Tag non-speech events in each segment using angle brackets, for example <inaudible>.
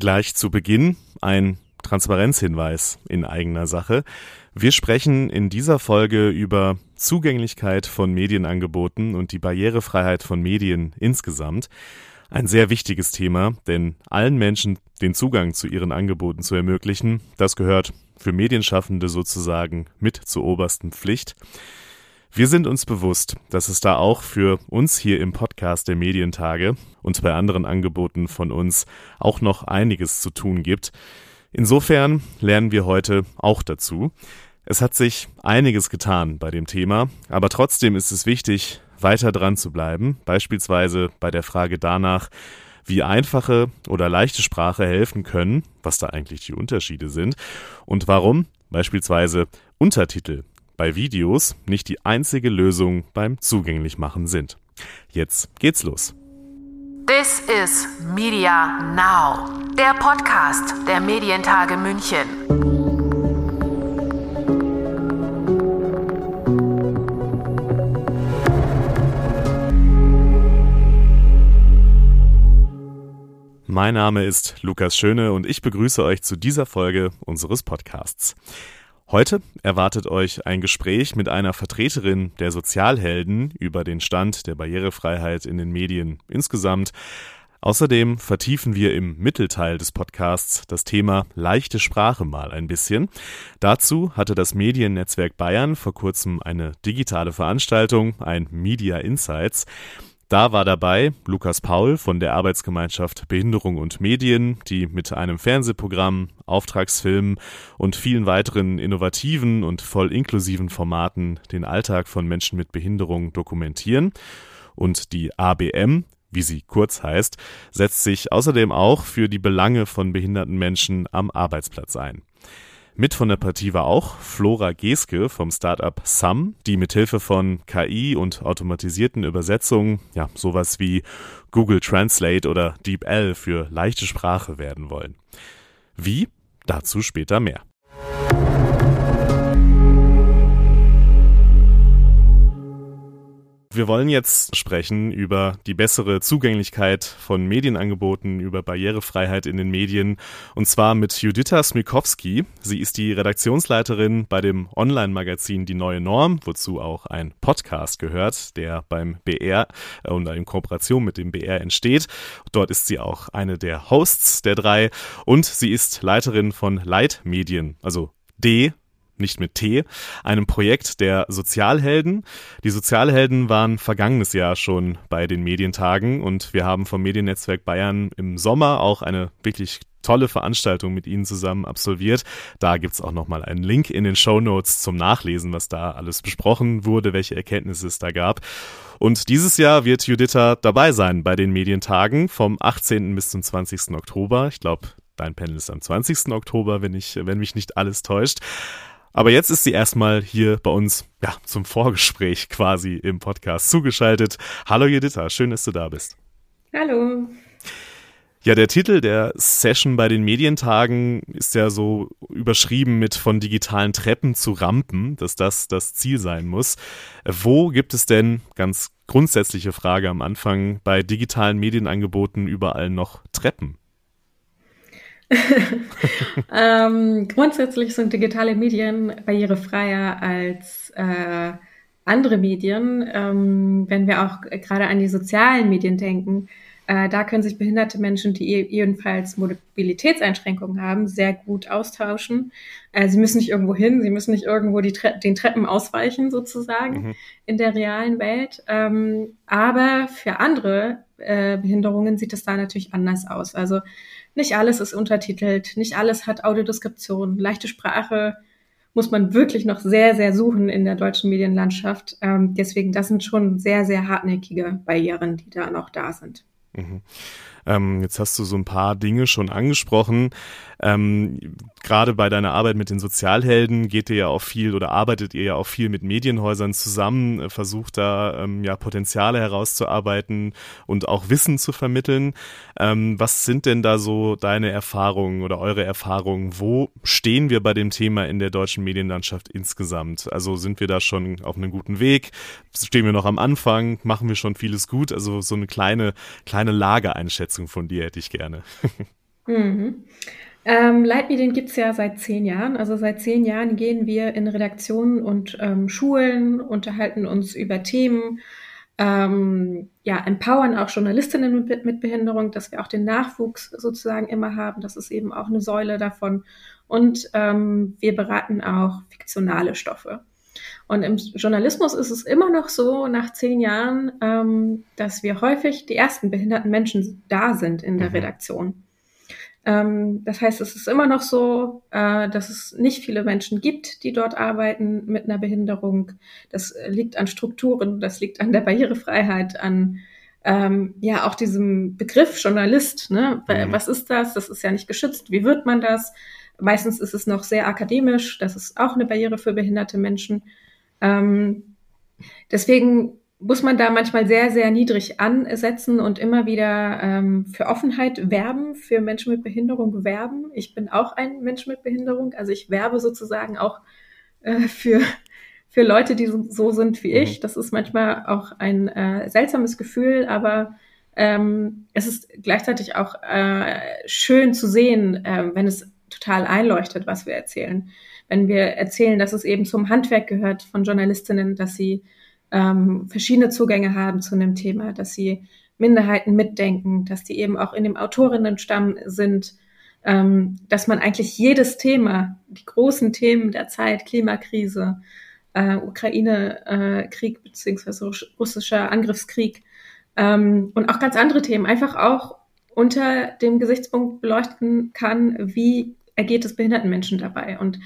Gleich zu Beginn ein Transparenzhinweis in eigener Sache. Wir sprechen in dieser Folge über Zugänglichkeit von Medienangeboten und die Barrierefreiheit von Medien insgesamt. Ein sehr wichtiges Thema, denn allen Menschen den Zugang zu ihren Angeboten zu ermöglichen, das gehört für Medienschaffende sozusagen mit zur obersten Pflicht. Wir sind uns bewusst, dass es da auch für uns hier im Podcast der Medientage und bei anderen Angeboten von uns auch noch einiges zu tun gibt. Insofern lernen wir heute auch dazu. Es hat sich einiges getan bei dem Thema, aber trotzdem ist es wichtig, weiter dran zu bleiben, beispielsweise bei der Frage danach, wie einfache oder leichte Sprache helfen können, was da eigentlich die Unterschiede sind und warum beispielsweise Untertitel bei Videos nicht die einzige Lösung beim Zugänglichmachen sind. Jetzt geht's los. This is Media Now, der Podcast der Medientage München. Mein Name ist Lukas Schöne und ich begrüße euch zu dieser Folge unseres Podcasts. Heute erwartet euch ein Gespräch mit einer Vertreterin der Sozialhelden über den Stand der Barrierefreiheit in den Medien insgesamt. Außerdem vertiefen wir im Mittelteil des Podcasts das Thema leichte Sprache mal ein bisschen. Dazu hatte das Mediennetzwerk Bayern vor kurzem eine digitale Veranstaltung, ein Media Insights. Da war dabei Lukas Paul von der Arbeitsgemeinschaft Behinderung und Medien, die mit einem Fernsehprogramm, Auftragsfilmen und vielen weiteren innovativen und voll inklusiven Formaten den Alltag von Menschen mit Behinderung dokumentieren. Und die ABM, wie sie kurz heißt, setzt sich außerdem auch für die Belange von behinderten Menschen am Arbeitsplatz ein. Mit von der Partie war auch Flora Geske vom Startup Sum, die mithilfe von KI und automatisierten Übersetzungen, ja, sowas wie Google Translate oder DeepL für leichte Sprache werden wollen. Wie? Dazu später mehr. Wir wollen jetzt sprechen über die bessere Zugänglichkeit von Medienangeboten, über Barrierefreiheit in den Medien und zwar mit Juditha Smikowski. Sie ist die Redaktionsleiterin bei dem Online-Magazin Die Neue Norm, wozu auch ein Podcast gehört, der beim BR äh, und in Kooperation mit dem BR entsteht. Dort ist sie auch eine der Hosts der drei und sie ist Leiterin von Leitmedien, also D nicht mit T, einem Projekt der Sozialhelden. Die Sozialhelden waren vergangenes Jahr schon bei den Medientagen und wir haben vom Mediennetzwerk Bayern im Sommer auch eine wirklich tolle Veranstaltung mit Ihnen zusammen absolviert. Da gibt's auch nochmal einen Link in den Show Notes zum Nachlesen, was da alles besprochen wurde, welche Erkenntnisse es da gab. Und dieses Jahr wird Juditha dabei sein bei den Medientagen vom 18. bis zum 20. Oktober. Ich glaube, dein Panel ist am 20. Oktober, wenn ich, wenn mich nicht alles täuscht. Aber jetzt ist sie erstmal hier bei uns ja, zum Vorgespräch quasi im Podcast zugeschaltet. Hallo Juditha, schön, dass du da bist. Hallo. Ja, der Titel der Session bei den Medientagen ist ja so überschrieben mit von digitalen Treppen zu Rampen, dass das das Ziel sein muss. Wo gibt es denn, ganz grundsätzliche Frage am Anfang, bei digitalen Medienangeboten überall noch Treppen? <laughs> ähm, grundsätzlich sind digitale Medien barrierefreier als äh, andere Medien. Ähm, wenn wir auch gerade an die sozialen Medien denken, äh, da können sich behinderte Menschen, die e-, ebenfalls Mobilitätseinschränkungen haben, sehr gut austauschen. Äh, sie müssen nicht irgendwo hin, sie müssen nicht irgendwo Tre den Treppen ausweichen, sozusagen, mhm. in der realen Welt. Ähm, aber für andere äh, Behinderungen sieht es da natürlich anders aus. Also nicht alles ist untertitelt, nicht alles hat Audiodeskription. Leichte Sprache muss man wirklich noch sehr, sehr suchen in der deutschen Medienlandschaft. Ähm, deswegen, das sind schon sehr, sehr hartnäckige Barrieren, die da noch da sind. Mhm. Ähm, jetzt hast du so ein paar Dinge schon angesprochen. Ähm, Gerade bei deiner Arbeit mit den Sozialhelden geht ihr ja auch viel oder arbeitet ihr ja auch viel mit Medienhäusern zusammen, äh, versucht da ähm, ja Potenziale herauszuarbeiten und auch Wissen zu vermitteln. Ähm, was sind denn da so deine Erfahrungen oder eure Erfahrungen? Wo stehen wir bei dem Thema in der deutschen Medienlandschaft insgesamt? Also sind wir da schon auf einem guten Weg? Stehen wir noch am Anfang? Machen wir schon vieles gut? Also so eine kleine, kleine Lageeinschätzung von dir hätte ich gerne. Mhm. Ähm, Leitmedien gibt es ja seit zehn Jahren. Also seit zehn Jahren gehen wir in Redaktionen und ähm, Schulen, unterhalten uns über Themen, ähm, ja, empowern auch Journalistinnen mit, mit, Behinderung, dass wir auch den Nachwuchs sozusagen immer haben. Das ist eben auch eine Säule davon. Und ähm, wir beraten auch fiktionale Stoffe. Und im Journalismus ist es immer noch so, nach zehn Jahren, ähm, dass wir häufig die ersten behinderten Menschen da sind in der mhm. Redaktion. Ähm, das heißt, es ist immer noch so, äh, dass es nicht viele Menschen gibt, die dort arbeiten mit einer Behinderung. Das liegt an Strukturen, das liegt an der Barrierefreiheit, an ähm, ja auch diesem Begriff Journalist. Ne? Mhm. Was ist das? Das ist ja nicht geschützt. Wie wird man das? Meistens ist es noch sehr akademisch. Das ist auch eine Barriere für behinderte Menschen. Ähm, deswegen muss man da manchmal sehr, sehr niedrig ansetzen und immer wieder ähm, für Offenheit werben, für Menschen mit Behinderung werben. Ich bin auch ein Mensch mit Behinderung, also ich werbe sozusagen auch äh, für, für Leute, die so sind wie ich. Mhm. Das ist manchmal auch ein äh, seltsames Gefühl, aber ähm, es ist gleichzeitig auch äh, schön zu sehen, äh, wenn es total einleuchtet, was wir erzählen. Wenn wir erzählen, dass es eben zum Handwerk gehört von Journalistinnen, dass sie ähm, verschiedene Zugänge haben zu einem Thema, dass sie Minderheiten mitdenken, dass die eben auch in dem Autorinnenstamm sind, ähm, dass man eigentlich jedes Thema, die großen Themen der Zeit, Klimakrise, äh, Ukraine-Krieg äh, beziehungsweise russischer Angriffskrieg ähm, und auch ganz andere Themen einfach auch unter dem Gesichtspunkt beleuchten kann, wie ergeht es behinderten Menschen dabei. Und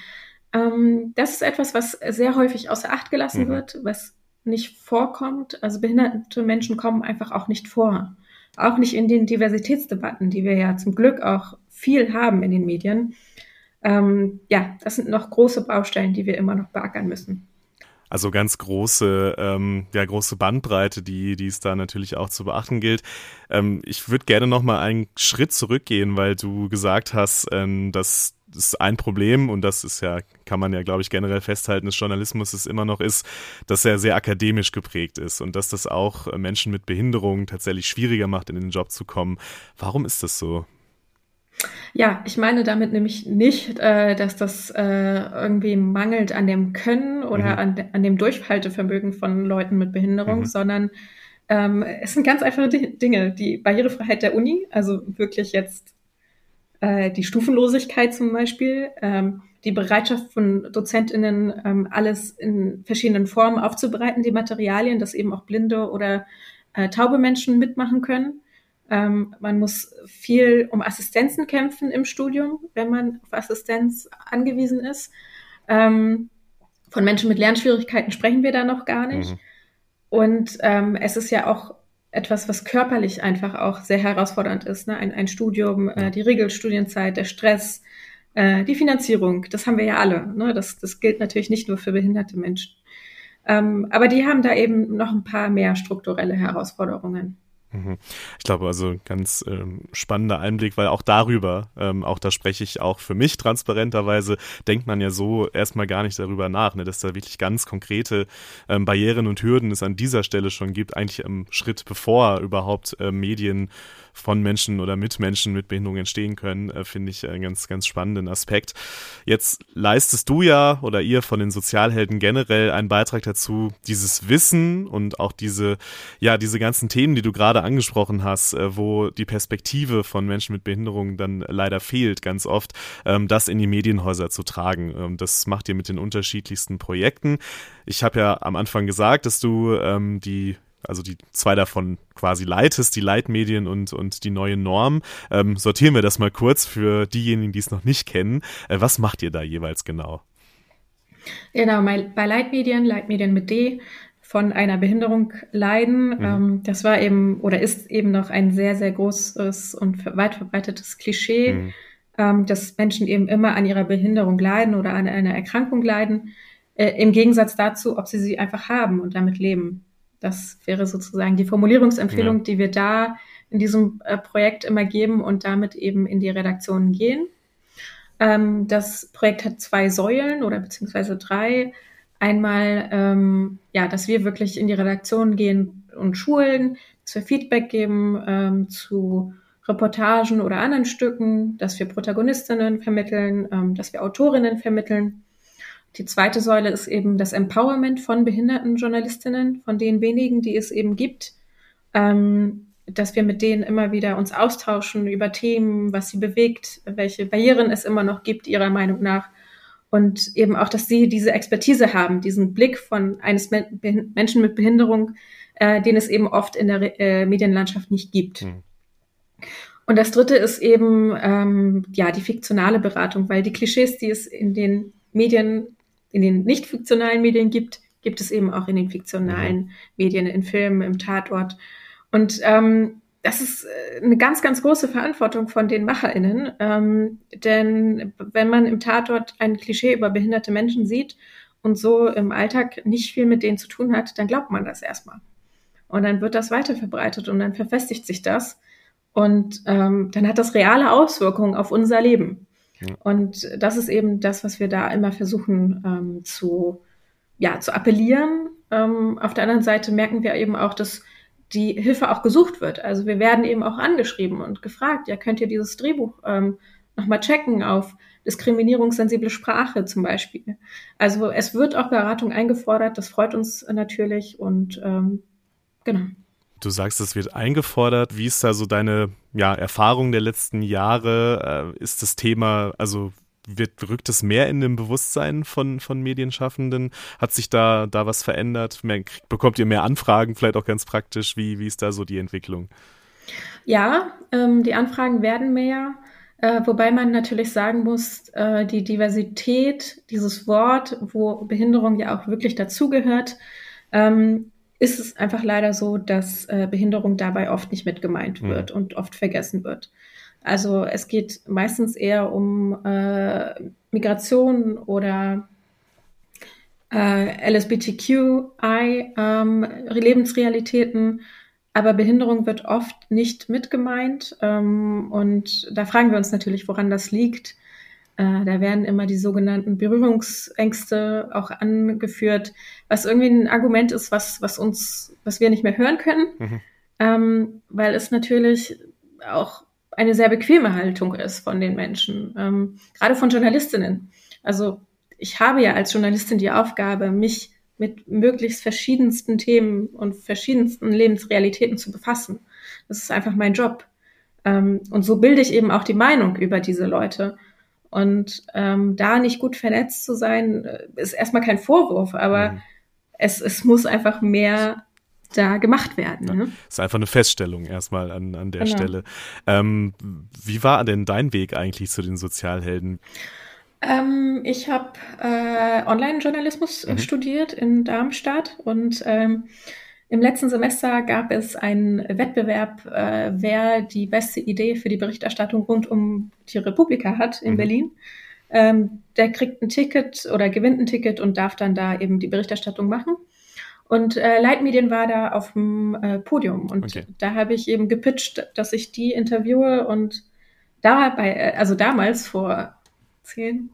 ähm, das ist etwas, was sehr häufig außer Acht gelassen mhm. wird, was nicht vorkommt. Also behinderte Menschen kommen einfach auch nicht vor. Auch nicht in den Diversitätsdebatten, die wir ja zum Glück auch viel haben in den Medien. Ähm, ja, das sind noch große Baustellen, die wir immer noch beackern müssen. Also ganz große, ähm, ja, große Bandbreite, die, die es da natürlich auch zu beachten gilt. Ähm, ich würde gerne noch mal einen Schritt zurückgehen, weil du gesagt hast, ähm, dass ist ein Problem und das ist ja, kann man ja, glaube ich, generell festhalten, des Journalismus immer noch ist, dass er sehr akademisch geprägt ist und dass das auch Menschen mit Behinderungen tatsächlich schwieriger macht, in den Job zu kommen. Warum ist das so? Ja, ich meine damit nämlich nicht, äh, dass das äh, irgendwie mangelt an dem Können oder mhm. an, an, dem Durchhaltevermögen von Leuten mit Behinderung, mhm. sondern ähm, es sind ganz einfache Dinge. Die Barrierefreiheit der Uni, also wirklich jetzt äh, die Stufenlosigkeit zum Beispiel, ähm, die Bereitschaft von DozentInnen, ähm, alles in verschiedenen Formen aufzubereiten, die Materialien, dass eben auch blinde oder äh, taube Menschen mitmachen können. Ähm, man muss viel um Assistenzen kämpfen im Studium, wenn man auf Assistenz angewiesen ist. Ähm, von Menschen mit Lernschwierigkeiten sprechen wir da noch gar nicht. Mhm. Und ähm, es ist ja auch etwas, was körperlich einfach auch sehr herausfordernd ist. Ne? Ein, ein Studium, äh, die Regelstudienzeit, der Stress, äh, die Finanzierung, das haben wir ja alle. Ne? Das, das gilt natürlich nicht nur für behinderte Menschen. Ähm, aber die haben da eben noch ein paar mehr strukturelle Herausforderungen. Mhm. Ich glaube also ganz ähm, spannender Einblick, weil auch darüber, ähm, auch da spreche ich auch für mich transparenterweise, denkt man ja so erstmal gar nicht darüber nach, ne, dass da wirklich ganz konkrete ähm, Barrieren und Hürden es an dieser Stelle schon gibt, eigentlich im Schritt bevor überhaupt äh, Medien von Menschen oder mit Menschen mit Behinderung entstehen können, äh, finde ich einen ganz, ganz spannenden Aspekt. Jetzt leistest du ja oder ihr von den Sozialhelden generell einen Beitrag dazu, dieses Wissen und auch diese, ja, diese ganzen Themen, die du gerade angesprochen hast, äh, wo die Perspektive von Menschen mit Behinderung dann leider fehlt, ganz oft, ähm, das in die Medienhäuser zu tragen. Ähm, das macht ihr mit den unterschiedlichsten Projekten. Ich habe ja am Anfang gesagt, dass du ähm, die also die zwei davon quasi leitest, die Leitmedien und, und die neue Norm. Ähm, sortieren wir das mal kurz für diejenigen, die es noch nicht kennen. Äh, was macht ihr da jeweils genau? Genau, bei Leitmedien, Leitmedien mit D, von einer Behinderung leiden. Mhm. Ähm, das war eben oder ist eben noch ein sehr, sehr großes und weit verbreitetes Klischee, mhm. ähm, dass Menschen eben immer an ihrer Behinderung leiden oder an einer Erkrankung leiden. Äh, Im Gegensatz dazu, ob sie sie einfach haben und damit leben. Das wäre sozusagen die Formulierungsempfehlung, ja. die wir da in diesem äh, Projekt immer geben und damit eben in die Redaktionen gehen. Ähm, das Projekt hat zwei Säulen oder beziehungsweise drei. Einmal, ähm, ja, dass wir wirklich in die Redaktion gehen und schulen, dass wir Feedback geben ähm, zu Reportagen oder anderen Stücken, dass wir Protagonistinnen vermitteln, ähm, dass wir Autorinnen vermitteln. Die zweite Säule ist eben das Empowerment von behinderten Journalistinnen, von den wenigen, die es eben gibt, ähm, dass wir mit denen immer wieder uns austauschen über Themen, was sie bewegt, welche Barrieren es immer noch gibt, ihrer Meinung nach. Und eben auch, dass sie diese Expertise haben, diesen Blick von eines Menschen mit Behinderung, äh, den es eben oft in der äh, Medienlandschaft nicht gibt. Mhm. Und das dritte ist eben ähm, ja die fiktionale Beratung, weil die Klischees, die es in den Medien, in den nicht fiktionalen Medien gibt, gibt es eben auch in den fiktionalen mhm. Medien, in Filmen, im Tatort. Und ähm, das ist äh, eine ganz, ganz große Verantwortung von den MacherInnen. Ähm, denn wenn man im Tatort ein Klischee über behinderte Menschen sieht und so im Alltag nicht viel mit denen zu tun hat, dann glaubt man das erstmal. Und dann wird das weiter verbreitet und dann verfestigt sich das. Und ähm, dann hat das reale Auswirkungen auf unser Leben. Und das ist eben das, was wir da immer versuchen ähm, zu, ja, zu appellieren. Ähm, auf der anderen Seite merken wir eben auch, dass die Hilfe auch gesucht wird. Also wir werden eben auch angeschrieben und gefragt, ja, könnt ihr dieses Drehbuch ähm, nochmal checken auf diskriminierungssensible Sprache zum Beispiel. Also es wird auch Beratung eingefordert, das freut uns natürlich und ähm, genau. Du sagst, es wird eingefordert. Wie ist da so deine ja, Erfahrung der letzten Jahre? Äh, ist das Thema, also wird, rückt es mehr in dem Bewusstsein von, von Medienschaffenden? Hat sich da, da was verändert? Mehr, bekommt ihr mehr Anfragen, vielleicht auch ganz praktisch? Wie, wie ist da so die Entwicklung? Ja, ähm, die Anfragen werden mehr. Äh, wobei man natürlich sagen muss, äh, die Diversität, dieses Wort, wo Behinderung ja auch wirklich dazugehört, ähm, ist es einfach leider so, dass äh, Behinderung dabei oft nicht mit gemeint mhm. wird mhm. und oft vergessen wird. Also es geht meistens eher um äh, Migration oder äh, LSBTQI ähm, Lebensrealitäten, aber Behinderung wird oft nicht mit gemeint. Ähm, und da fragen wir uns natürlich, woran das liegt. Äh, da werden immer die sogenannten Berührungsängste auch angeführt, was irgendwie ein Argument ist, was, was uns, was wir nicht mehr hören können, mhm. ähm, weil es natürlich auch eine sehr bequeme Haltung ist von den Menschen, ähm, gerade von Journalistinnen. Also ich habe ja als Journalistin die Aufgabe, mich mit möglichst verschiedensten Themen und verschiedensten Lebensrealitäten zu befassen. Das ist einfach mein Job. Ähm, und so bilde ich eben auch die Meinung über diese Leute. Und ähm, da nicht gut vernetzt zu sein, äh, ist erstmal kein Vorwurf, aber mhm. es, es muss einfach mehr da gemacht werden. Ne? Ja, ist einfach eine Feststellung erstmal an, an der genau. Stelle. Ähm, wie war denn dein Weg eigentlich zu den Sozialhelden? Ähm, ich habe äh, Online-Journalismus mhm. studiert in Darmstadt und ähm, im letzten Semester gab es einen Wettbewerb, äh, wer die beste Idee für die Berichterstattung rund um die Republika hat in mhm. Berlin. Ähm, der kriegt ein Ticket oder gewinnt ein Ticket und darf dann da eben die Berichterstattung machen. Und äh, Leitmedien war da auf dem äh, Podium und okay. da habe ich eben gepitcht, dass ich die interviewe und dabei, äh, also damals vor zehn,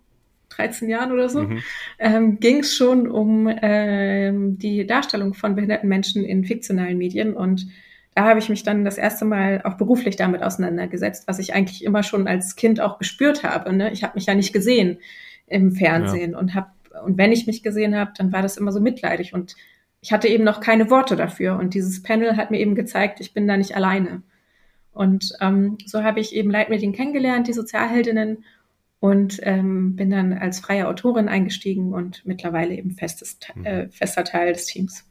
13 Jahren oder so, mhm. ähm, ging es schon um ähm, die Darstellung von behinderten Menschen in fiktionalen Medien. Und da habe ich mich dann das erste Mal auch beruflich damit auseinandergesetzt, was ich eigentlich immer schon als Kind auch gespürt habe. Ne? Ich habe mich ja nicht gesehen im Fernsehen ja. und habe und wenn ich mich gesehen habe, dann war das immer so mitleidig und ich hatte eben noch keine Worte dafür. Und dieses Panel hat mir eben gezeigt, ich bin da nicht alleine. Und ähm, so habe ich eben Leitmedien kennengelernt, die Sozialheldinnen, und ähm, bin dann als freie Autorin eingestiegen und mittlerweile eben festes, äh, fester Teil des Teams.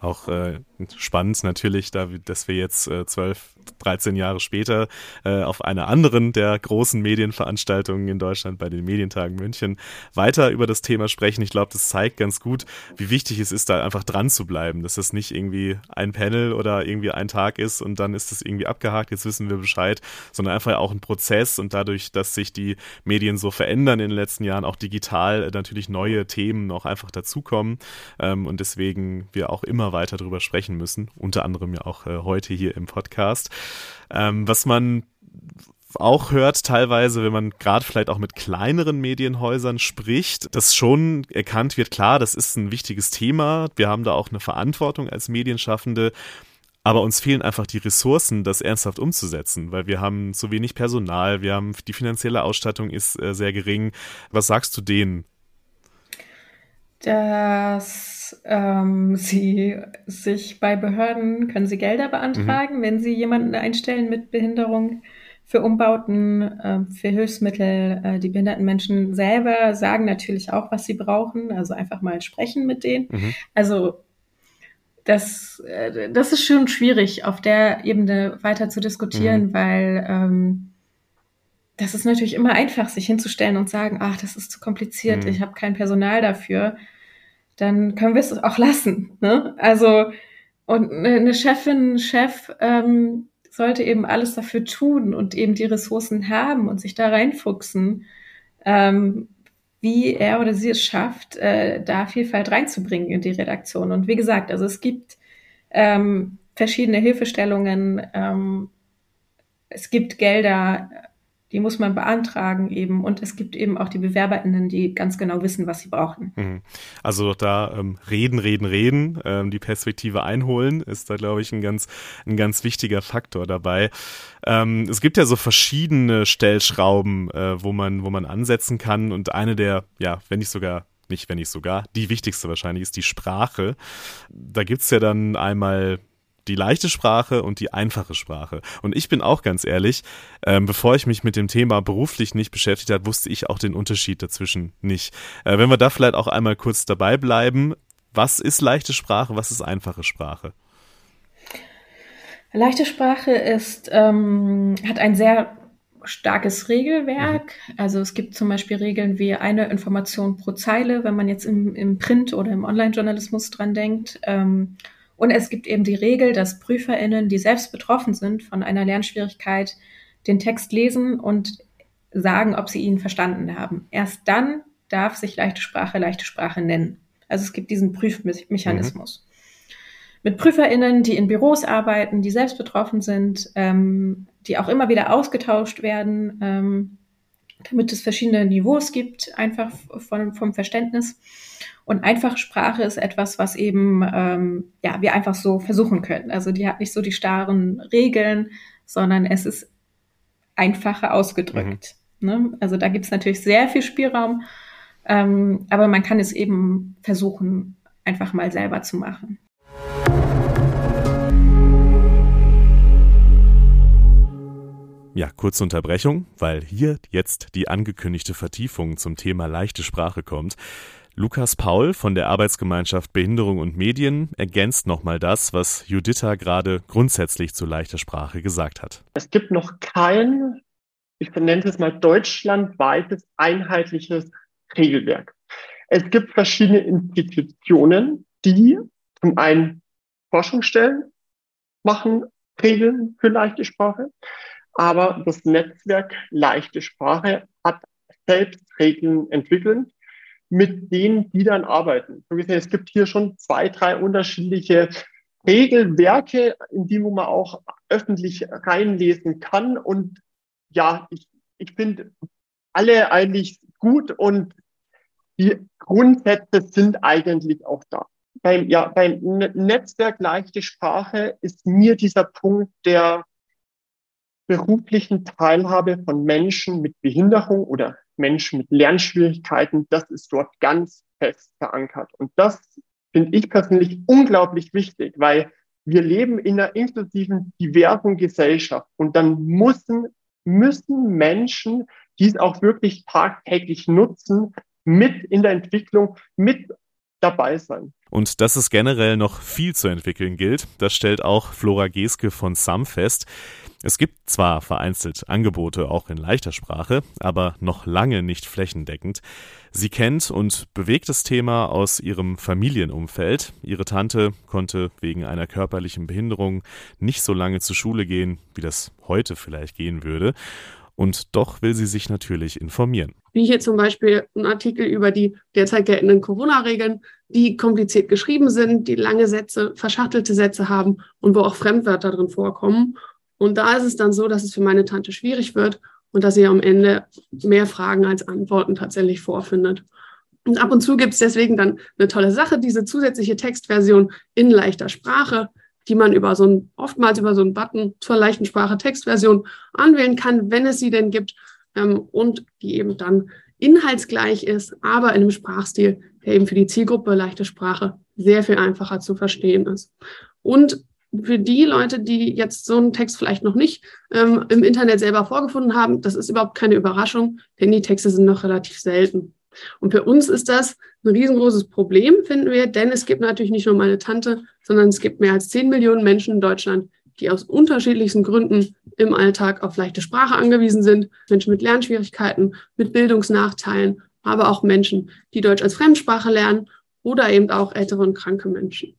Auch äh, spannend natürlich, da, dass wir jetzt äh, 12, 13 Jahre später äh, auf einer anderen der großen Medienveranstaltungen in Deutschland bei den Medientagen München weiter über das Thema sprechen. Ich glaube, das zeigt ganz gut, wie wichtig es ist, da einfach dran zu bleiben, dass das nicht irgendwie ein Panel oder irgendwie ein Tag ist und dann ist das irgendwie abgehakt, jetzt wissen wir Bescheid, sondern einfach auch ein Prozess und dadurch, dass sich die Medien so verändern in den letzten Jahren, auch digital äh, natürlich neue Themen noch einfach dazukommen ähm, und deswegen wir auch immer weiter darüber sprechen müssen, unter anderem ja auch äh, heute hier im Podcast. Ähm, was man auch hört teilweise, wenn man gerade vielleicht auch mit kleineren Medienhäusern spricht, dass schon erkannt wird, klar, das ist ein wichtiges Thema, wir haben da auch eine Verantwortung als Medienschaffende, aber uns fehlen einfach die Ressourcen, das ernsthaft umzusetzen, weil wir haben zu wenig Personal, wir haben die finanzielle Ausstattung ist äh, sehr gering. Was sagst du denen? Dass ähm, sie sich bei Behörden können sie Gelder beantragen, mhm. wenn sie jemanden einstellen mit Behinderung für Umbauten, äh, für Hilfsmittel. Äh, die behinderten Menschen selber sagen natürlich auch, was sie brauchen, also einfach mal sprechen mit denen. Mhm. Also das, äh, das ist schon schwierig, auf der Ebene weiter zu diskutieren, mhm. weil ähm, das ist natürlich immer einfach, sich hinzustellen und sagen, ach, das ist zu kompliziert, mhm. ich habe kein Personal dafür. Dann können wir es auch lassen. Ne? Also und eine Chefin, Chef ähm, sollte eben alles dafür tun und eben die Ressourcen haben und sich da reinfuchsen, ähm, wie er oder sie es schafft, äh, da Vielfalt reinzubringen in die Redaktion. Und wie gesagt, also es gibt ähm, verschiedene Hilfestellungen, ähm, es gibt Gelder, die muss man beantragen eben. Und es gibt eben auch die BewerberInnen, die ganz genau wissen, was sie brauchen. Mhm. Also da ähm, reden, reden, reden, ähm, die Perspektive einholen, ist da, glaube ich, ein ganz, ein ganz wichtiger Faktor dabei. Ähm, es gibt ja so verschiedene Stellschrauben, äh, wo man, wo man ansetzen kann. Und eine der, ja, wenn nicht sogar nicht wenn nicht sogar, die wichtigste wahrscheinlich ist die Sprache. Da gibt's ja dann einmal die leichte Sprache und die einfache Sprache. Und ich bin auch ganz ehrlich, ähm, bevor ich mich mit dem Thema beruflich nicht beschäftigt habe, wusste ich auch den Unterschied dazwischen nicht. Äh, wenn wir da vielleicht auch einmal kurz dabei bleiben, was ist leichte Sprache, was ist einfache Sprache? Leichte Sprache ist, ähm, hat ein sehr starkes Regelwerk. Mhm. Also es gibt zum Beispiel Regeln wie eine Information pro Zeile, wenn man jetzt im, im Print- oder im Online-Journalismus dran denkt. Ähm, und es gibt eben die Regel, dass PrüferInnen, die selbst betroffen sind von einer Lernschwierigkeit, den Text lesen und sagen, ob sie ihn verstanden haben. Erst dann darf sich leichte Sprache leichte Sprache nennen. Also es gibt diesen Prüfmechanismus. Mhm. Mit PrüferInnen, die in Büros arbeiten, die selbst betroffen sind, ähm, die auch immer wieder ausgetauscht werden, ähm, damit es verschiedene Niveaus gibt, einfach von, vom Verständnis. Und einfache Sprache ist etwas, was eben ähm, ja wir einfach so versuchen können. Also die hat nicht so die starren Regeln, sondern es ist einfacher ausgedrückt. Mhm. Ne? Also da gibt es natürlich sehr viel Spielraum, ähm, aber man kann es eben versuchen, einfach mal selber zu machen. Ja, kurze Unterbrechung, weil hier jetzt die angekündigte Vertiefung zum Thema leichte Sprache kommt. Lukas Paul von der Arbeitsgemeinschaft Behinderung und Medien ergänzt nochmal das, was Juditha gerade grundsätzlich zu leichter Sprache gesagt hat. Es gibt noch kein, ich benenne es mal deutschlandweites einheitliches Regelwerk. Es gibt verschiedene Institutionen, die zum einen Forschungsstellen machen Regeln für leichte Sprache, aber das Netzwerk leichte Sprache hat selbst Regeln entwickelt, mit denen die dann arbeiten. Es gibt hier schon zwei, drei unterschiedliche Regelwerke, in die man auch öffentlich reinlesen kann. Und ja, ich, ich finde alle eigentlich gut und die Grundsätze sind eigentlich auch da. Beim, ja, beim Netzwerk leichte Sprache ist mir dieser Punkt der beruflichen Teilhabe von Menschen mit Behinderung oder Menschen mit Lernschwierigkeiten, das ist dort ganz fest verankert. Und das finde ich persönlich unglaublich wichtig, weil wir leben in einer inklusiven, diversen Gesellschaft und dann müssen, müssen Menschen dies auch wirklich tagtäglich nutzen, mit in der Entwicklung, mit dabei sein. Und dass es generell noch viel zu entwickeln gilt, das stellt auch Flora Geske von SAM fest. Es gibt zwar vereinzelt Angebote auch in leichter Sprache, aber noch lange nicht flächendeckend. Sie kennt und bewegt das Thema aus ihrem Familienumfeld. Ihre Tante konnte wegen einer körperlichen Behinderung nicht so lange zur Schule gehen, wie das heute vielleicht gehen würde. Und doch will sie sich natürlich informieren. Wie hier zum Beispiel ein Artikel über die derzeit geltenden Corona-Regeln, die kompliziert geschrieben sind, die lange Sätze, verschachtelte Sätze haben und wo auch Fremdwörter drin vorkommen. Und da ist es dann so, dass es für meine Tante schwierig wird und dass sie am Ende mehr Fragen als Antworten tatsächlich vorfindet. Und ab und zu gibt es deswegen dann eine tolle Sache, diese zusätzliche Textversion in leichter Sprache, die man über so ein, oftmals über so einen Button zur leichten Sprache Textversion anwählen kann, wenn es sie denn gibt, ähm, und die eben dann inhaltsgleich ist, aber in einem Sprachstil, der eben für die Zielgruppe leichte Sprache sehr viel einfacher zu verstehen ist. Und für die Leute, die jetzt so einen Text vielleicht noch nicht ähm, im Internet selber vorgefunden haben, das ist überhaupt keine Überraschung, denn die Texte sind noch relativ selten. Und für uns ist das ein riesengroßes Problem, finden wir, denn es gibt natürlich nicht nur meine Tante, sondern es gibt mehr als 10 Millionen Menschen in Deutschland, die aus unterschiedlichsten Gründen im Alltag auf leichte Sprache angewiesen sind. Menschen mit Lernschwierigkeiten, mit Bildungsnachteilen, aber auch Menschen, die Deutsch als Fremdsprache lernen oder eben auch ältere und kranke Menschen.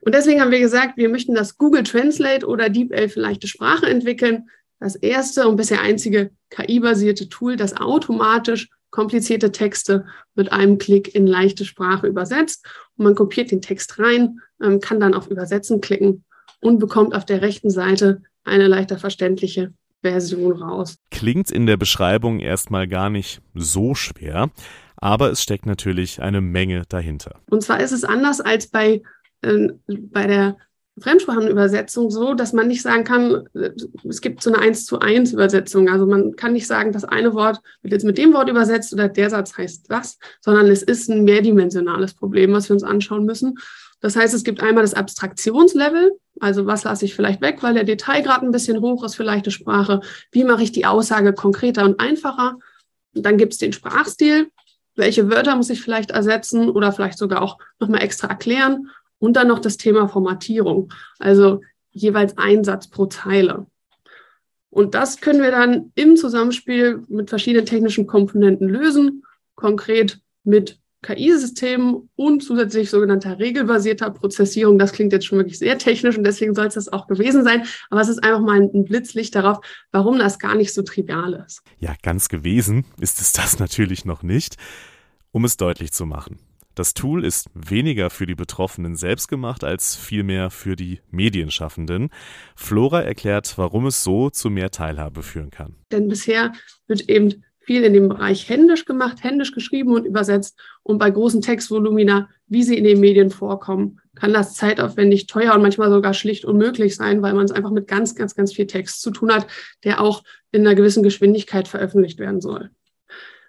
Und deswegen haben wir gesagt, wir möchten das Google Translate oder DeepL für leichte Sprache entwickeln. Das erste und bisher einzige KI-basierte Tool, das automatisch komplizierte Texte mit einem Klick in leichte Sprache übersetzt. Und man kopiert den Text rein, ähm, kann dann auf Übersetzen klicken und bekommt auf der rechten Seite eine leichter verständliche Version raus. Klingt in der Beschreibung erstmal gar nicht so schwer, aber es steckt natürlich eine Menge dahinter. Und zwar ist es anders als bei, äh, bei der Fremdsprachenübersetzung so, dass man nicht sagen kann, äh, es gibt so eine 1 zu 1 Übersetzung. Also man kann nicht sagen, das eine Wort wird jetzt mit dem Wort übersetzt oder der Satz heißt das, sondern es ist ein mehrdimensionales Problem, was wir uns anschauen müssen. Das heißt, es gibt einmal das Abstraktionslevel, also was lasse ich vielleicht weg, weil der Detailgrad ein bisschen hoch ist für leichte Sprache. Wie mache ich die Aussage konkreter und einfacher? Und dann gibt es den Sprachstil. Welche Wörter muss ich vielleicht ersetzen oder vielleicht sogar auch nochmal extra erklären? Und dann noch das Thema Formatierung, also jeweils ein Satz pro Zeile. Und das können wir dann im Zusammenspiel mit verschiedenen technischen Komponenten lösen, konkret mit KI-Systemen und zusätzlich sogenannter regelbasierter Prozessierung. Das klingt jetzt schon wirklich sehr technisch und deswegen soll es das auch gewesen sein. Aber es ist einfach mal ein Blitzlicht darauf, warum das gar nicht so trivial ist. Ja, ganz gewesen ist es das <laughs> natürlich noch nicht. Um es deutlich zu machen. Das Tool ist weniger für die Betroffenen selbst gemacht als vielmehr für die Medienschaffenden. Flora erklärt, warum es so zu mehr Teilhabe führen kann. Denn bisher wird eben viel in dem Bereich händisch gemacht, händisch geschrieben und übersetzt. Und bei großen Textvolumina, wie sie in den Medien vorkommen, kann das zeitaufwendig, teuer und manchmal sogar schlicht unmöglich sein, weil man es einfach mit ganz, ganz, ganz viel Text zu tun hat, der auch in einer gewissen Geschwindigkeit veröffentlicht werden soll.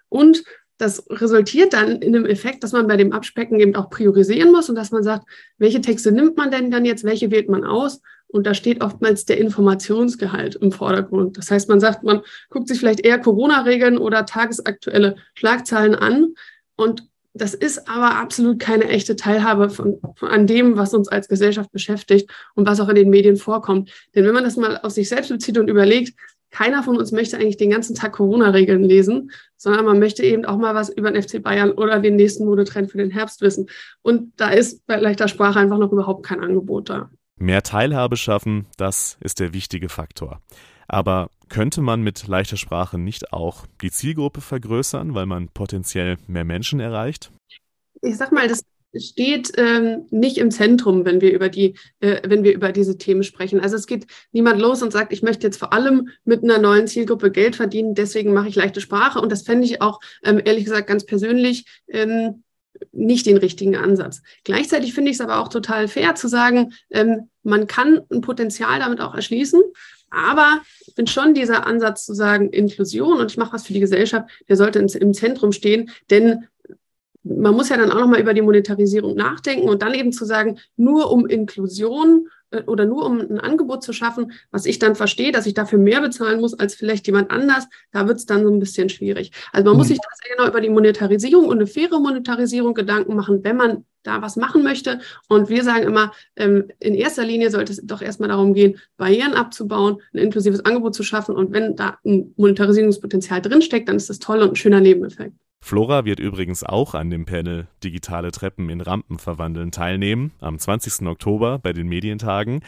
Und das resultiert dann in einem Effekt, dass man bei dem Abspecken eben auch priorisieren muss und dass man sagt, welche Texte nimmt man denn dann jetzt, welche wählt man aus? Und da steht oftmals der Informationsgehalt im Vordergrund. Das heißt, man sagt, man guckt sich vielleicht eher Corona-Regeln oder tagesaktuelle Schlagzeilen an. Und das ist aber absolut keine echte Teilhabe von, von, an dem, was uns als Gesellschaft beschäftigt und was auch in den Medien vorkommt. Denn wenn man das mal auf sich selbst bezieht und überlegt, keiner von uns möchte eigentlich den ganzen Tag Corona-Regeln lesen, sondern man möchte eben auch mal was über den FC Bayern oder den nächsten Modetrend für den Herbst wissen. Und da ist bei leichter Sprache einfach noch überhaupt kein Angebot da. Mehr Teilhabe schaffen, das ist der wichtige Faktor. Aber könnte man mit leichter Sprache nicht auch die Zielgruppe vergrößern, weil man potenziell mehr Menschen erreicht? Ich sag mal, das steht ähm, nicht im Zentrum, wenn wir über die, äh, wenn wir über diese Themen sprechen. Also es geht niemand los und sagt, ich möchte jetzt vor allem mit einer neuen Zielgruppe Geld verdienen, deswegen mache ich leichte Sprache. Und das fände ich auch ähm, ehrlich gesagt ganz persönlich ähm, nicht den richtigen Ansatz. Gleichzeitig finde ich es aber auch total fair zu sagen, ähm, man kann ein Potenzial damit auch erschließen. Aber ich bin schon dieser Ansatz zu sagen, Inklusion und ich mache was für die Gesellschaft, der sollte im Zentrum stehen, denn man muss ja dann auch nochmal über die Monetarisierung nachdenken und dann eben zu sagen, nur um Inklusion äh, oder nur um ein Angebot zu schaffen, was ich dann verstehe, dass ich dafür mehr bezahlen muss als vielleicht jemand anders, da wird es dann so ein bisschen schwierig. Also man mhm. muss sich da sehr genau über die Monetarisierung und eine faire Monetarisierung Gedanken machen, wenn man da was machen möchte. Und wir sagen immer, ähm, in erster Linie sollte es doch erstmal darum gehen, Barrieren abzubauen, ein inklusives Angebot zu schaffen. Und wenn da ein Monetarisierungspotenzial drinsteckt, dann ist das toll und ein schöner Nebeneffekt. Flora wird übrigens auch an dem Panel Digitale Treppen in Rampen verwandeln teilnehmen, am 20. Oktober bei den Medientagen.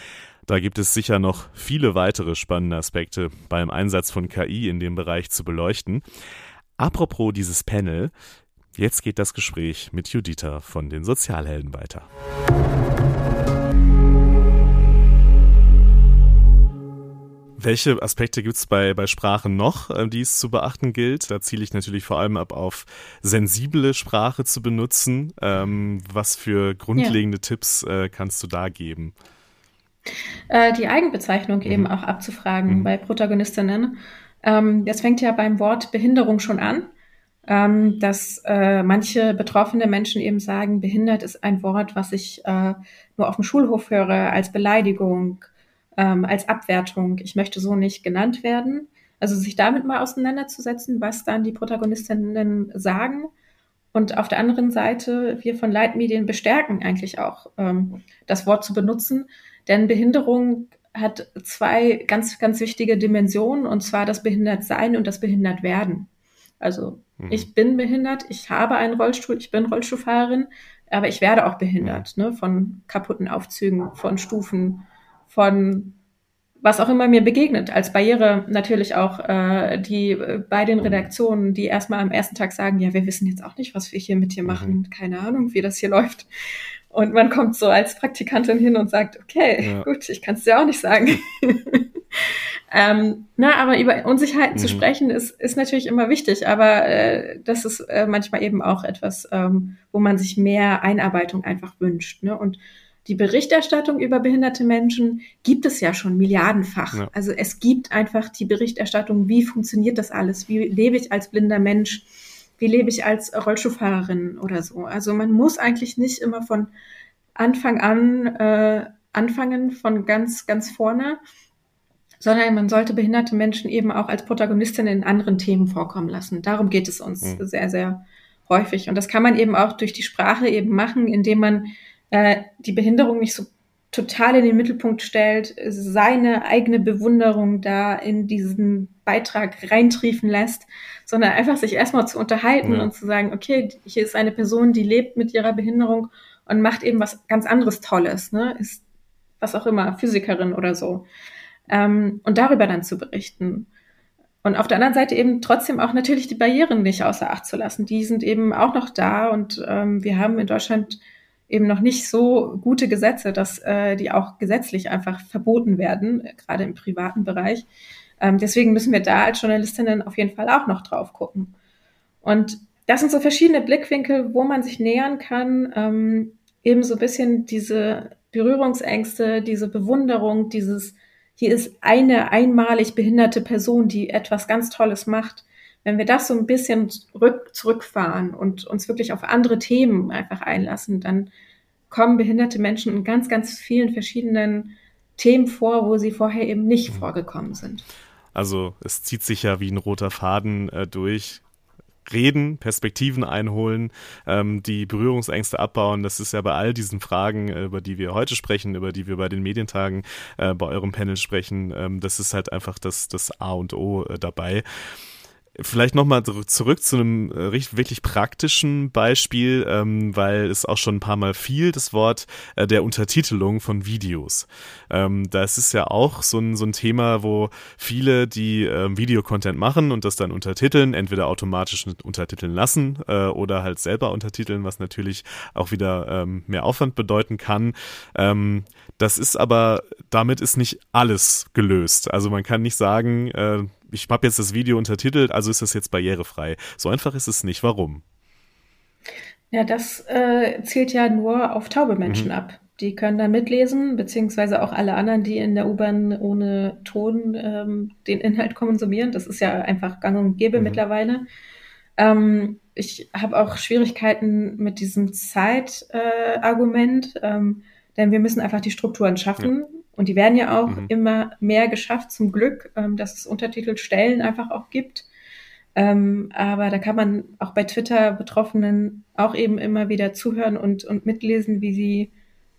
Da gibt es sicher noch viele weitere spannende Aspekte beim Einsatz von KI in dem Bereich zu beleuchten. Apropos dieses Panel, jetzt geht das Gespräch mit Juditha von den Sozialhelden weiter. Welche Aspekte gibt es bei, bei Sprachen noch, äh, die es zu beachten gilt? Da ziele ich natürlich vor allem ab auf sensible Sprache zu benutzen. Ähm, was für grundlegende ja. Tipps äh, kannst du da geben? Äh, die Eigenbezeichnung mhm. eben auch abzufragen mhm. bei Protagonistinnen. Ähm, das fängt ja beim Wort Behinderung schon an, ähm, dass äh, manche betroffene Menschen eben sagen, behindert ist ein Wort, was ich äh, nur auf dem Schulhof höre, als Beleidigung, ähm, als Abwertung. Ich möchte so nicht genannt werden. Also sich damit mal auseinanderzusetzen, was dann die Protagonistinnen sagen. Und auf der anderen Seite, wir von Leitmedien bestärken eigentlich auch, ähm, das Wort zu benutzen. Denn Behinderung hat zwei ganz, ganz wichtige Dimensionen, und zwar das Behindertsein und das Behindertwerden. Also mhm. ich bin behindert, ich habe einen Rollstuhl, ich bin Rollstuhlfahrerin, aber ich werde auch behindert, mhm. ne, von kaputten Aufzügen, von Stufen, von was auch immer mir begegnet, als Barriere natürlich auch äh, die äh, bei den Redaktionen, die erstmal am ersten Tag sagen, ja, wir wissen jetzt auch nicht, was wir hier mit dir machen, mhm. keine Ahnung, wie das hier läuft. Und man kommt so als Praktikantin hin und sagt, okay, ja. gut, ich kann es dir auch nicht sagen. <laughs> ähm, na, aber über Unsicherheiten mhm. zu sprechen ist, ist natürlich immer wichtig, aber äh, das ist äh, manchmal eben auch etwas, ähm, wo man sich mehr Einarbeitung einfach wünscht. Ne? Und die Berichterstattung über behinderte Menschen gibt es ja schon milliardenfach. Ja. Also es gibt einfach die Berichterstattung, wie funktioniert das alles? Wie lebe ich als blinder Mensch? Wie lebe ich als Rollstuhlfahrerin oder so? Also man muss eigentlich nicht immer von Anfang an äh, anfangen, von ganz, ganz vorne, sondern man sollte behinderte Menschen eben auch als Protagonistin in anderen Themen vorkommen lassen. Darum geht es uns mhm. sehr, sehr häufig. Und das kann man eben auch durch die Sprache eben machen, indem man äh, die Behinderung nicht so total in den Mittelpunkt stellt, seine eigene Bewunderung da in diesen Beitrag reintriefen lässt, sondern einfach sich erstmal zu unterhalten ja. und zu sagen, okay, hier ist eine Person, die lebt mit ihrer Behinderung und macht eben was ganz anderes Tolles, ne? ist was auch immer, Physikerin oder so. Ähm, und darüber dann zu berichten. Und auf der anderen Seite eben trotzdem auch natürlich die Barrieren nicht außer Acht zu lassen. Die sind eben auch noch da und ähm, wir haben in Deutschland eben noch nicht so gute Gesetze, dass äh, die auch gesetzlich einfach verboten werden, gerade im privaten Bereich. Ähm, deswegen müssen wir da als Journalistinnen auf jeden Fall auch noch drauf gucken. Und das sind so verschiedene Blickwinkel, wo man sich nähern kann, ähm, eben so ein bisschen diese Berührungsängste, diese Bewunderung, dieses, hier ist eine einmalig behinderte Person, die etwas ganz Tolles macht. Wenn wir das so ein bisschen zurück, zurückfahren und uns wirklich auf andere Themen einfach einlassen, dann kommen behinderte Menschen in ganz, ganz vielen verschiedenen Themen vor, wo sie vorher eben nicht mhm. vorgekommen sind. Also es zieht sich ja wie ein roter Faden äh, durch. Reden, Perspektiven einholen, ähm, die Berührungsängste abbauen. Das ist ja bei all diesen Fragen, äh, über die wir heute sprechen, über die wir bei den Medientagen äh, bei eurem Panel sprechen. Ähm, das ist halt einfach das, das A und O äh, dabei. Vielleicht nochmal zurück zu einem äh, wirklich praktischen Beispiel, ähm, weil es auch schon ein paar Mal fiel, das Wort äh, der Untertitelung von Videos. Ähm, das ist ja auch so ein, so ein Thema, wo viele, die ähm, Videocontent machen und das dann untertiteln, entweder automatisch untertiteln lassen äh, oder halt selber untertiteln, was natürlich auch wieder ähm, mehr Aufwand bedeuten kann. Ähm, das ist aber, damit ist nicht alles gelöst. Also man kann nicht sagen, äh, ich habe jetzt das Video untertitelt, also ist das jetzt barrierefrei. So einfach ist es nicht. Warum? Ja, das äh, zielt ja nur auf taube Menschen mhm. ab. Die können da mitlesen, beziehungsweise auch alle anderen, die in der U-Bahn ohne Ton ähm, den Inhalt konsumieren. Das ist ja einfach gang und gäbe mhm. mittlerweile. Ähm, ich habe auch Schwierigkeiten mit diesem Zeitargument, äh, ähm, denn wir müssen einfach die Strukturen schaffen. Ja und die werden ja auch mhm. immer mehr geschafft, zum Glück, ähm, dass es Untertitelstellen einfach auch gibt. Ähm, aber da kann man auch bei Twitter Betroffenen auch eben immer wieder zuhören und, und mitlesen, wie sie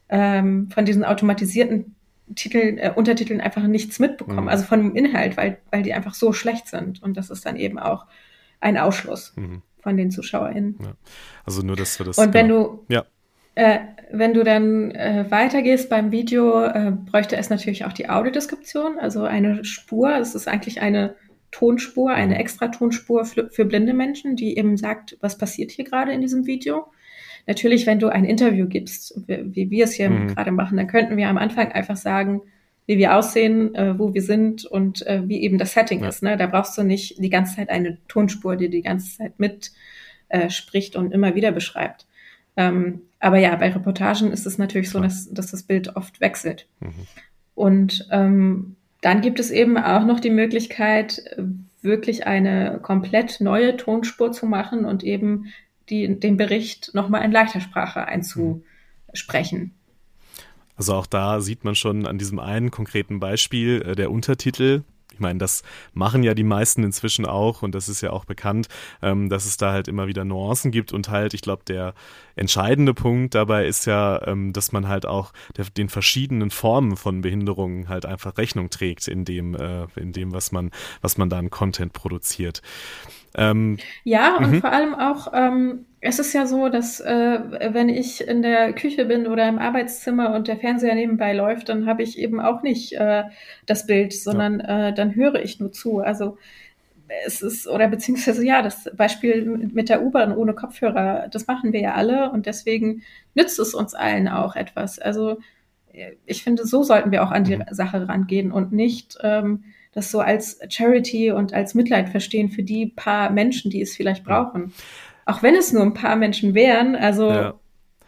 ähm, von diesen automatisierten Titeln, äh, Untertiteln einfach nichts mitbekommen, mhm. also von dem Inhalt, weil, weil die einfach so schlecht sind. Und das ist dann eben auch ein Ausschluss mhm. von den ZuschauerInnen. Ja. Also nur, dass wir das. Und wenn genau. du ja. Äh, wenn du dann äh, weitergehst beim Video, äh, bräuchte es natürlich auch die Audiodeskription, also eine Spur. Es ist eigentlich eine Tonspur, eine extra Tonspur für, für blinde Menschen, die eben sagt, was passiert hier gerade in diesem Video. Natürlich, wenn du ein Interview gibst, wie, wie wir es hier mhm. gerade machen, dann könnten wir am Anfang einfach sagen, wie wir aussehen, äh, wo wir sind und äh, wie eben das Setting ja. ist. Ne? Da brauchst du nicht die ganze Zeit eine Tonspur, die die ganze Zeit mit äh, spricht und immer wieder beschreibt. Ähm, aber ja, bei Reportagen ist es natürlich so, dass, dass das Bild oft wechselt. Mhm. Und ähm, dann gibt es eben auch noch die Möglichkeit, wirklich eine komplett neue Tonspur zu machen und eben die, den Bericht nochmal in leichter Sprache einzusprechen. Also auch da sieht man schon an diesem einen konkreten Beispiel äh, der Untertitel, ich meine, das machen ja die meisten inzwischen auch und das ist ja auch bekannt, ähm, dass es da halt immer wieder Nuancen gibt und halt, ich glaube, der entscheidende Punkt dabei ist ja, ähm, dass man halt auch der, den verschiedenen Formen von Behinderungen halt einfach Rechnung trägt in dem, äh, in dem, was man, was man da an Content produziert. Ähm, ja, und -hmm. vor allem auch, ähm, es ist ja so, dass äh, wenn ich in der Küche bin oder im Arbeitszimmer und der Fernseher nebenbei läuft, dann habe ich eben auch nicht äh, das Bild, sondern ja. äh, dann höre ich nur zu. Also es ist, oder beziehungsweise ja, das Beispiel mit der U-Bahn ohne Kopfhörer, das machen wir ja alle und deswegen nützt es uns allen auch etwas. Also ich finde, so sollten wir auch an die mhm. Sache rangehen und nicht ähm, das so als Charity und als Mitleid verstehen für die paar Menschen, die es vielleicht brauchen. Auch wenn es nur ein paar Menschen wären, also ja.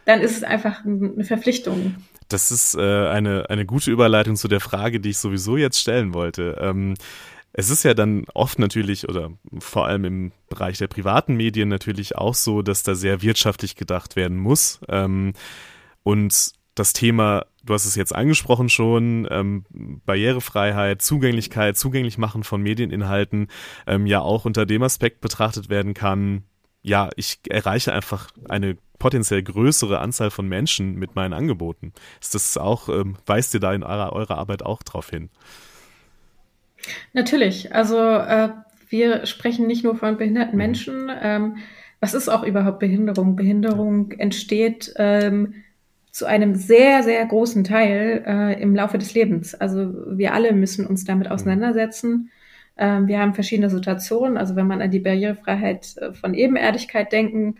dann ist es einfach eine Verpflichtung. Das ist äh, eine, eine gute Überleitung zu der Frage, die ich sowieso jetzt stellen wollte. Ähm, es ist ja dann oft natürlich oder vor allem im Bereich der privaten Medien natürlich auch so, dass da sehr wirtschaftlich gedacht werden muss. Ähm, und das Thema, du hast es jetzt angesprochen schon, ähm, Barrierefreiheit, Zugänglichkeit, zugänglich machen von Medieninhalten ähm, ja auch unter dem Aspekt betrachtet werden kann, ja, ich erreiche einfach eine potenziell größere Anzahl von Menschen mit meinen Angeboten. Ist das auch, ähm, weist ihr da in eurer, eurer Arbeit auch drauf hin? Natürlich. Also äh, wir sprechen nicht nur von behinderten mhm. Menschen. Ähm, was ist auch überhaupt Behinderung? Behinderung entsteht ähm, zu einem sehr, sehr großen Teil äh, im Laufe des Lebens. Also wir alle müssen uns damit mhm. auseinandersetzen. Ähm, wir haben verschiedene Situationen. Also wenn man an die Barrierefreiheit äh, von Ebenerdigkeit denken,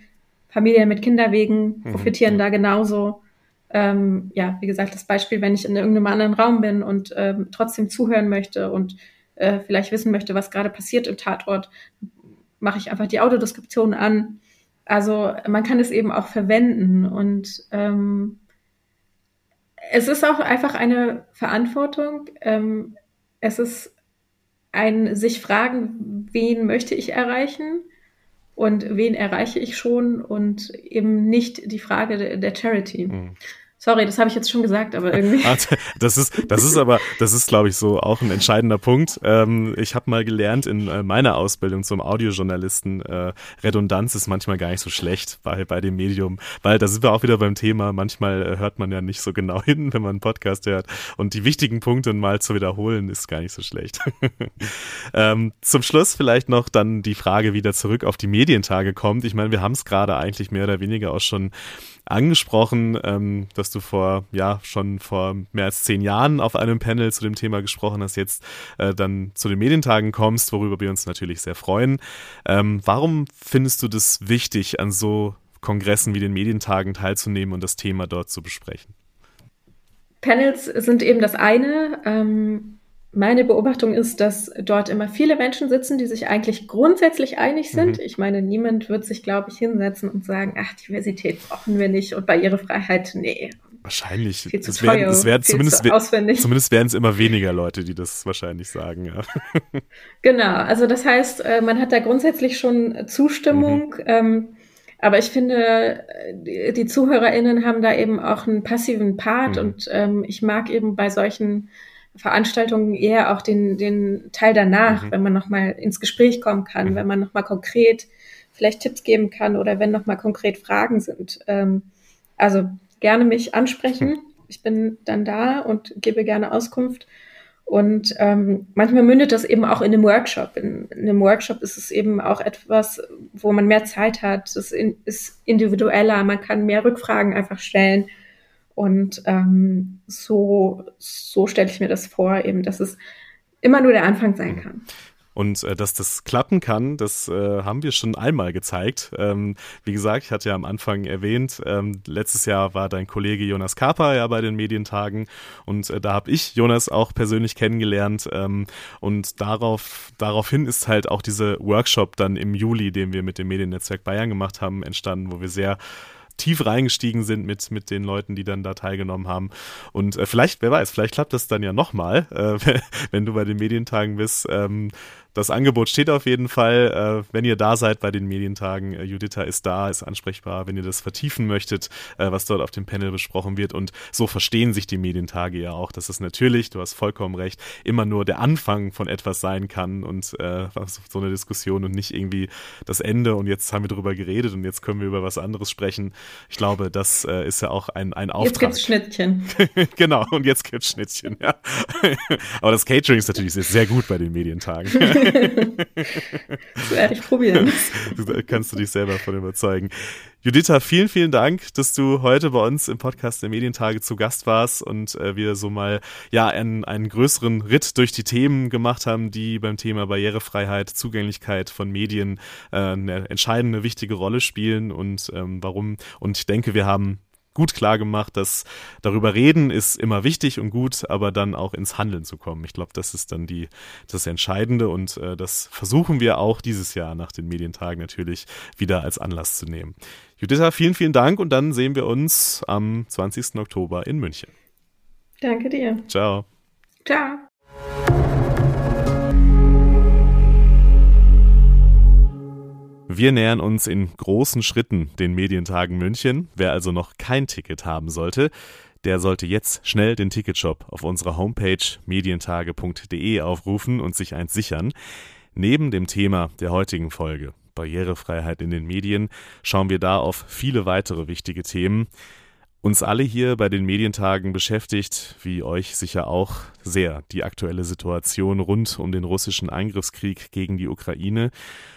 Familien mit Kinderwegen mhm, profitieren mhm. da genauso. Ähm, ja, wie gesagt, das Beispiel, wenn ich in irgendeinem anderen Raum bin und ähm, trotzdem zuhören möchte und äh, vielleicht wissen möchte, was gerade passiert im Tatort, mache ich einfach die Autodeskription an. Also man kann es eben auch verwenden und ähm, es ist auch einfach eine Verantwortung. Ähm, es ist ein sich fragen, wen möchte ich erreichen und wen erreiche ich schon und eben nicht die Frage der, Charity. Mhm. Sorry, das habe ich jetzt schon gesagt, aber irgendwie. <laughs> Das ist, das ist aber, das ist, glaube ich, so auch ein entscheidender Punkt. Ähm, ich habe mal gelernt in äh, meiner Ausbildung zum Audiojournalisten, äh, Redundanz ist manchmal gar nicht so schlecht bei, bei dem Medium, weil da sind wir auch wieder beim Thema. Manchmal äh, hört man ja nicht so genau <laughs> hin, wenn man einen Podcast hört. Und die wichtigen Punkte mal zu wiederholen, ist gar nicht so schlecht. <laughs> ähm, zum Schluss vielleicht noch dann die Frage wieder zurück auf die Medientage kommt. Ich meine, wir haben es gerade eigentlich mehr oder weniger auch schon angesprochen, ähm, dass du vor, ja, schon vor mehr als zehn Jahren auf einem Panel zu dem Thema gesprochen hast, jetzt äh, dann zu den Medientagen kommst, worüber wir uns natürlich sehr freuen. Ähm, warum findest du das wichtig, an so Kongressen wie den Medientagen teilzunehmen und das Thema dort zu besprechen? Panels sind eben das eine. Ähm, meine Beobachtung ist, dass dort immer viele Menschen sitzen, die sich eigentlich grundsätzlich einig sind. Mhm. Ich meine, niemand wird sich, glaube ich, hinsetzen und sagen, ach, Diversität brauchen wir nicht und Barrierefreiheit, nee. Wahrscheinlich. Viel zu es werden, es werden zumindest, zumindest werden es immer weniger Leute, die das wahrscheinlich sagen, ja. Genau, also das heißt, äh, man hat da grundsätzlich schon Zustimmung. Mhm. Ähm, aber ich finde, die ZuhörerInnen haben da eben auch einen passiven Part mhm. und ähm, ich mag eben bei solchen Veranstaltungen eher auch den, den Teil danach, mhm. wenn man nochmal ins Gespräch kommen kann, mhm. wenn man nochmal konkret vielleicht Tipps geben kann oder wenn nochmal konkret Fragen sind. Ähm, also gerne mich ansprechen. Mhm. Ich bin dann da und gebe gerne Auskunft. Und ähm, manchmal mündet das eben auch in einem Workshop. In, in, einem Workshop ist es eben auch etwas, wo man mehr Zeit hat. Es ist individueller, man kann mehr Rückfragen einfach stellen. Und ähm, so, so stelle ich mir das vor, eben, dass es immer nur der Anfang sein kann. Und äh, dass das klappen kann, das äh, haben wir schon einmal gezeigt. Ähm, wie gesagt, ich hatte ja am Anfang erwähnt, ähm, letztes Jahr war dein Kollege Jonas Kaper ja bei den Medientagen und äh, da habe ich Jonas auch persönlich kennengelernt. Ähm, und darauf, daraufhin ist halt auch dieser Workshop dann im Juli, den wir mit dem Mediennetzwerk Bayern gemacht haben, entstanden, wo wir sehr tief reingestiegen sind mit, mit den Leuten, die dann da teilgenommen haben. Und äh, vielleicht, wer weiß, vielleicht klappt das dann ja nochmal, äh, <laughs> wenn du bei den Medientagen bist. Ähm, das Angebot steht auf jeden Fall. Äh, wenn ihr da seid bei den Medientagen, äh, Juditha ist da, ist ansprechbar, wenn ihr das vertiefen möchtet, äh, was dort auf dem Panel besprochen wird. Und so verstehen sich die Medientage ja auch, dass es natürlich, du hast vollkommen recht, immer nur der Anfang von etwas sein kann und äh, so eine Diskussion und nicht irgendwie das Ende und jetzt haben wir darüber geredet und jetzt können wir über was anderes sprechen. Ich glaube, das äh, ist ja auch ein, ein Auftrag. Jetzt gibt's Schnittchen. <laughs> genau, und jetzt gibt's Schnittchen, ja. <laughs> Aber das Catering ist natürlich sehr gut bei den Medientagen. <laughs> das werde ich probieren. <laughs> Da kannst du dich selber von überzeugen. Juditha, vielen, vielen Dank, dass du heute bei uns im Podcast der Medientage zu Gast warst und äh, wir so mal ja einen, einen größeren Ritt durch die Themen gemacht haben, die beim Thema Barrierefreiheit, Zugänglichkeit von Medien äh, eine entscheidende, wichtige Rolle spielen und ähm, warum. Und ich denke, wir haben gut klar gemacht, dass darüber reden ist immer wichtig und gut, aber dann auch ins Handeln zu kommen. Ich glaube, das ist dann die das Entscheidende und äh, das versuchen wir auch dieses Jahr nach den Medientagen natürlich wieder als Anlass zu nehmen. Juditha, vielen, vielen Dank und dann sehen wir uns am 20. Oktober in München. Danke dir. Ciao. Ciao. Wir nähern uns in großen Schritten den Medientagen München. Wer also noch kein Ticket haben sollte, der sollte jetzt schnell den Ticketshop auf unserer Homepage medientage.de aufrufen und sich eins sichern. Neben dem Thema der heutigen Folge, Barrierefreiheit in den Medien, schauen wir da auf viele weitere wichtige Themen. Uns alle hier bei den Medientagen beschäftigt, wie euch sicher auch, sehr die aktuelle Situation rund um den russischen Angriffskrieg gegen die Ukraine.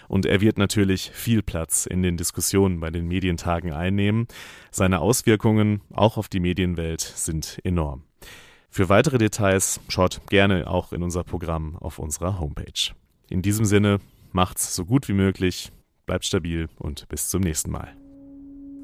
Und er wird natürlich viel Platz in den Diskussionen bei den Medientagen einnehmen. Seine Auswirkungen auch auf die Medienwelt sind enorm. Für weitere Details schaut gerne auch in unser Programm auf unserer Homepage. In diesem Sinne, macht's so gut wie möglich, bleibt stabil und bis zum nächsten Mal.